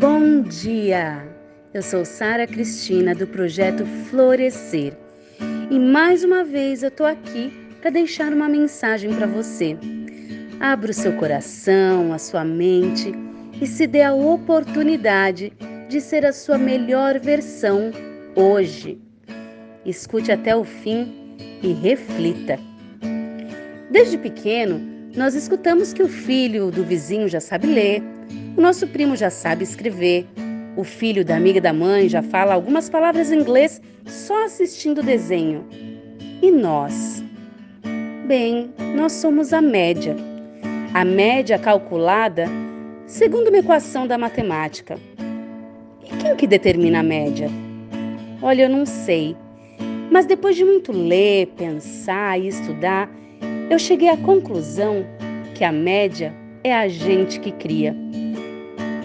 Bom dia! Eu sou Sara Cristina do projeto Florescer e mais uma vez eu tô aqui para deixar uma mensagem para você. Abra o seu coração, a sua mente e se dê a oportunidade de ser a sua melhor versão hoje. Escute até o fim e reflita. Desde pequeno, nós escutamos que o filho do vizinho já sabe ler, o nosso primo já sabe escrever, o filho da amiga da mãe já fala algumas palavras em inglês só assistindo o desenho. E nós? Bem, nós somos a média. A média calculada segundo uma equação da matemática. E quem que determina a média? Olha, eu não sei. Mas depois de muito ler, pensar e estudar, eu cheguei à conclusão que a média é a gente que cria.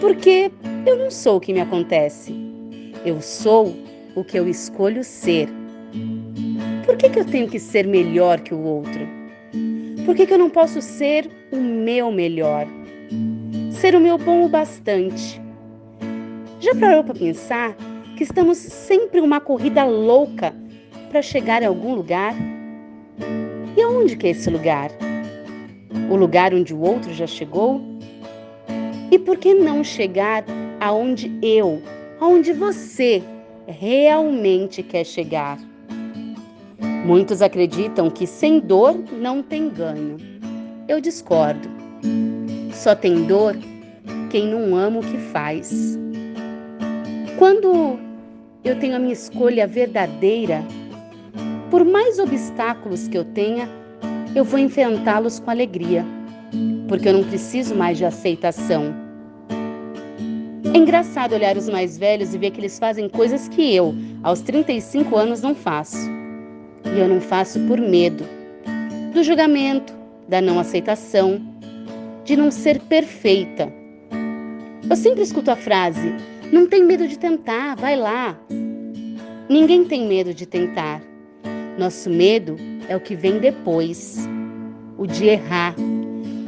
Porque eu não sou o que me acontece. Eu sou o que eu escolho ser. Por que, que eu tenho que ser melhor que o outro? Por que, que eu não posso ser o meu melhor? Ser o meu bom o bastante? Já parou para pensar que estamos sempre em uma corrida louca para chegar a algum lugar? E aonde que é esse lugar? O lugar onde o outro já chegou? E por que não chegar aonde eu, aonde você realmente quer chegar? Muitos acreditam que sem dor não tem ganho. Eu discordo. Só tem dor quem não ama o que faz. Quando eu tenho a minha escolha verdadeira, por mais obstáculos que eu tenha, eu vou enfrentá-los com alegria, porque eu não preciso mais de aceitação. É engraçado olhar os mais velhos e ver que eles fazem coisas que eu, aos 35 anos, não faço. E eu não faço por medo do julgamento, da não aceitação, de não ser perfeita. Eu sempre escuto a frase: não tem medo de tentar, vai lá. Ninguém tem medo de tentar. Nosso medo é o que vem depois, o de errar,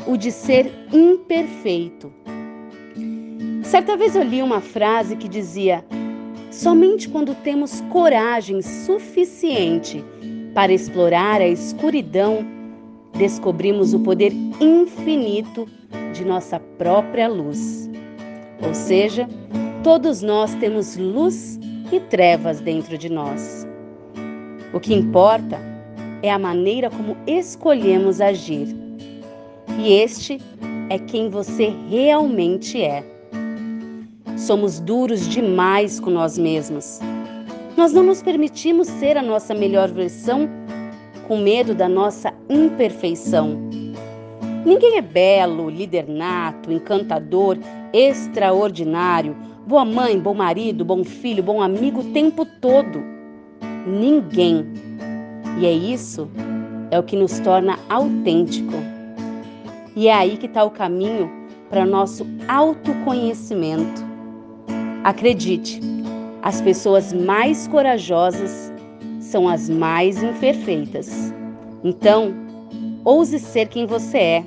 o de ser imperfeito. Certa vez eu li uma frase que dizia: somente quando temos coragem suficiente para explorar a escuridão, descobrimos o poder infinito de nossa própria luz. Ou seja, todos nós temos luz e trevas dentro de nós. O que importa é a maneira como escolhemos agir. E este é quem você realmente é. Somos duros demais com nós mesmos. Nós não nos permitimos ser a nossa melhor versão com medo da nossa imperfeição. Ninguém é belo, líder nato, encantador, extraordinário, boa mãe, bom marido, bom filho, bom amigo o tempo todo ninguém. E é isso é o que nos torna autêntico. E é aí que está o caminho para nosso autoconhecimento. Acredite, as pessoas mais corajosas são as mais imperfeitas. Então, ouse ser quem você é.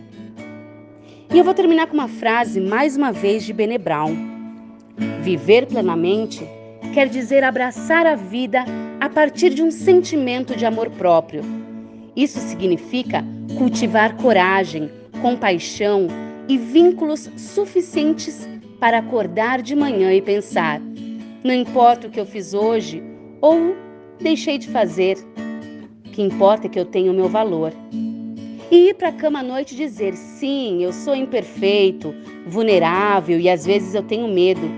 E eu vou terminar com uma frase mais uma vez de Bene Brown. Viver plenamente quer dizer abraçar a vida a partir de um sentimento de amor próprio. Isso significa cultivar coragem, compaixão e vínculos suficientes para acordar de manhã e pensar: não importa o que eu fiz hoje ou deixei de fazer, o que importa é que eu tenho o meu valor. E ir para a cama à noite e dizer: sim, eu sou imperfeito, vulnerável e às vezes eu tenho medo,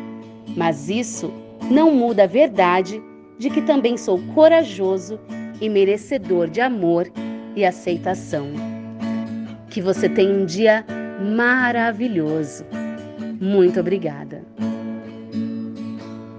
mas isso não muda a verdade de que também sou corajoso e merecedor de amor e aceitação. Que você tenha um dia maravilhoso. Muito obrigada.